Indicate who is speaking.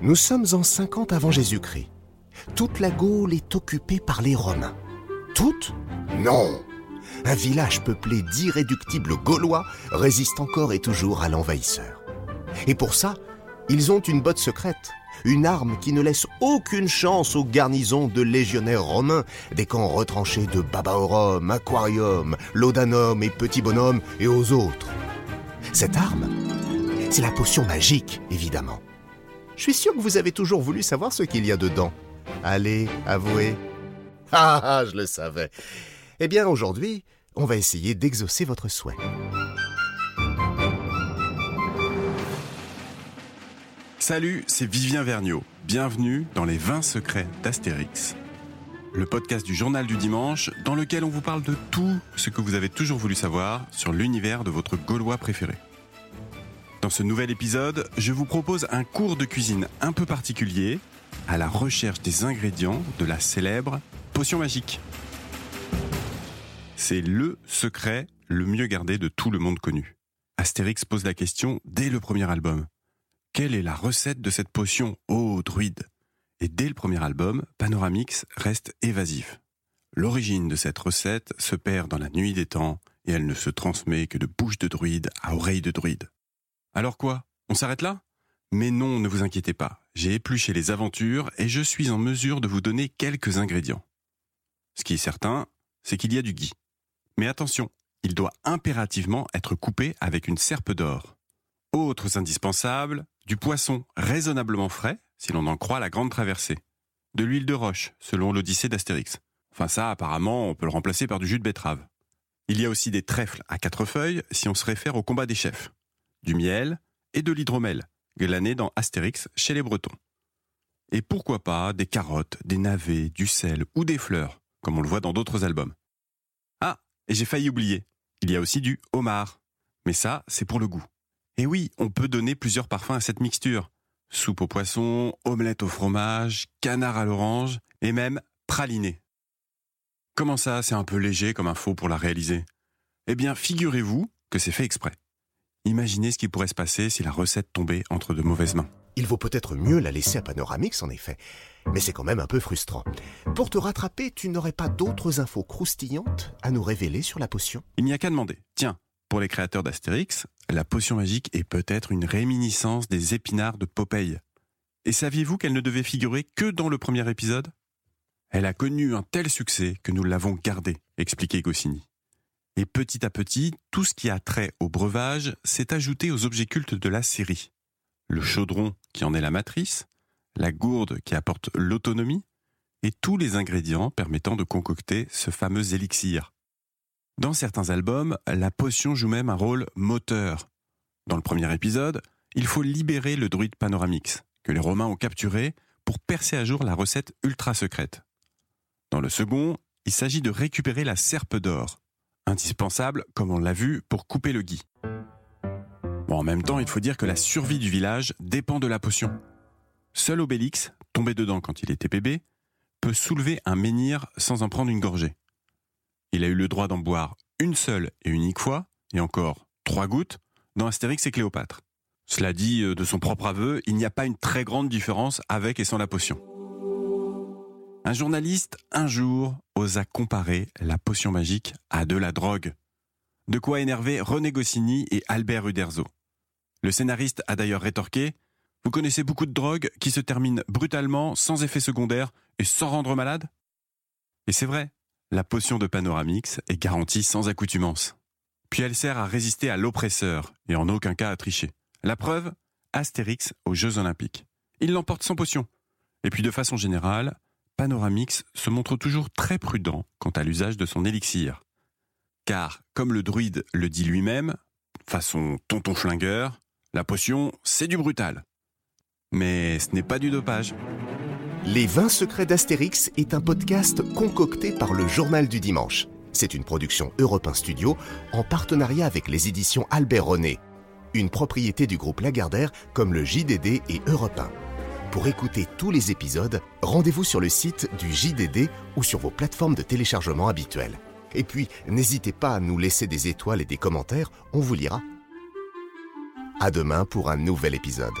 Speaker 1: Nous sommes en 50 avant Jésus-Christ. Toute la Gaule est occupée par les Romains. Toute Non Un village peuplé d'irréductibles Gaulois résiste encore et toujours à l'envahisseur. Et pour ça, ils ont une botte secrète, une arme qui ne laisse aucune chance aux garnisons de légionnaires romains des camps retranchés de Babaorum, Aquarium, Laudanum et Petit Bonhomme et aux autres. Cette arme, c'est la potion magique, évidemment. Je suis sûr que vous avez toujours voulu savoir ce qu'il y a dedans. Allez, avouez. Ah, ah, je le savais. Eh bien, aujourd'hui, on va essayer d'exaucer votre souhait.
Speaker 2: Salut, c'est Vivien Vergniaud. Bienvenue dans les 20 secrets d'Astérix. Le podcast du journal du dimanche dans lequel on vous parle de tout ce que vous avez toujours voulu savoir sur l'univers de votre Gaulois préféré. Dans ce nouvel épisode, je vous propose un cours de cuisine un peu particulier à la recherche des ingrédients de la célèbre potion magique. C'est le secret le mieux gardé de tout le monde connu. Astérix pose la question dès le premier album. Quelle est la recette de cette potion, ô druide? Et dès le premier album, Panoramix reste évasif. L'origine de cette recette se perd dans la nuit des temps et elle ne se transmet que de bouche de druide à oreille de druide. Alors quoi? On s'arrête là? Mais non, ne vous inquiétez pas. J'ai épluché les aventures et je suis en mesure de vous donner quelques ingrédients. Ce qui est certain, c'est qu'il y a du gui. Mais attention, il doit impérativement être coupé avec une serpe d'or. Autres indispensables, du poisson raisonnablement frais, si l'on en croit la grande traversée. De l'huile de roche, selon l'Odyssée d'Astérix. Enfin ça, apparemment, on peut le remplacer par du jus de betterave. Il y a aussi des trèfles à quatre feuilles, si on se réfère au combat des chefs. Du miel et de l'hydromel, glané dans Astérix chez les Bretons. Et pourquoi pas des carottes, des navets, du sel ou des fleurs, comme on le voit dans d'autres albums. Ah, et j'ai failli oublier, il y a aussi du homard. Mais ça, c'est pour le goût. Et oui, on peut donner plusieurs parfums à cette mixture. Soupe au poisson, omelette au fromage, canard à l'orange et même praliné. Comment ça, c'est un peu léger comme info pour la réaliser? Eh bien, figurez-vous que c'est fait exprès. Imaginez ce qui pourrait se passer si la recette tombait entre de mauvaises mains.
Speaker 1: Il vaut peut-être mieux la laisser à Panoramix, en effet. Mais c'est quand même un peu frustrant. Pour te rattraper, tu n'aurais pas d'autres infos croustillantes à nous révéler sur la potion?
Speaker 2: Il n'y a qu'à demander. Tiens, pour les créateurs d'Astérix, la potion magique est peut-être une réminiscence des épinards de Popeye. Et saviez-vous qu'elle ne devait figurer que dans le premier épisode? Elle a connu un tel succès que nous l'avons gardée, expliquait Goscinny. Et petit à petit, tout ce qui a trait au breuvage s'est ajouté aux objets cultes de la série. Le chaudron qui en est la matrice, la gourde qui apporte l'autonomie, et tous les ingrédients permettant de concocter ce fameux élixir. Dans certains albums, la potion joue même un rôle moteur. Dans le premier épisode, il faut libérer le druide Panoramix, que les Romains ont capturé pour percer à jour la recette ultra secrète. Dans le second, il s'agit de récupérer la serpe d'or, indispensable, comme on l'a vu, pour couper le gui. Bon, en même temps, il faut dire que la survie du village dépend de la potion. Seul Obélix, tombé dedans quand il était bébé, peut soulever un menhir sans en prendre une gorgée. Il a eu le droit d'en boire une seule et unique fois, et encore trois gouttes, dans Astérix et Cléopâtre. Cela dit, euh, de son propre aveu, il n'y a pas une très grande différence avec et sans la potion. Un journaliste, un jour, osa comparer la potion magique à de la drogue. De quoi énerver René Goscinny et Albert Uderzo. Le scénariste a d'ailleurs rétorqué Vous connaissez beaucoup de drogues qui se terminent brutalement, sans effet secondaire et sans rendre malade? Et c'est vrai, la potion de Panoramix est garantie sans accoutumance. Puis elle sert à résister à l'oppresseur et en aucun cas à tricher. La preuve Astérix aux Jeux Olympiques. Il l'emporte sans potion. Et puis de façon générale, Panoramix se montre toujours très prudent quant à l'usage de son élixir. Car, comme le druide le dit lui-même, façon tonton flingueur, la potion, c'est du brutal. Mais ce n'est pas du dopage.
Speaker 1: Les 20 secrets d'Astérix est un podcast concocté par le Journal du Dimanche. C'est une production Europe 1 Studio en partenariat avec les éditions Albert René, une propriété du groupe Lagardère comme le JDD et Europe 1. Pour écouter tous les épisodes, rendez-vous sur le site du JDD ou sur vos plateformes de téléchargement habituelles. Et puis, n'hésitez pas à nous laisser des étoiles et des commentaires, on vous lira. À demain pour un nouvel épisode.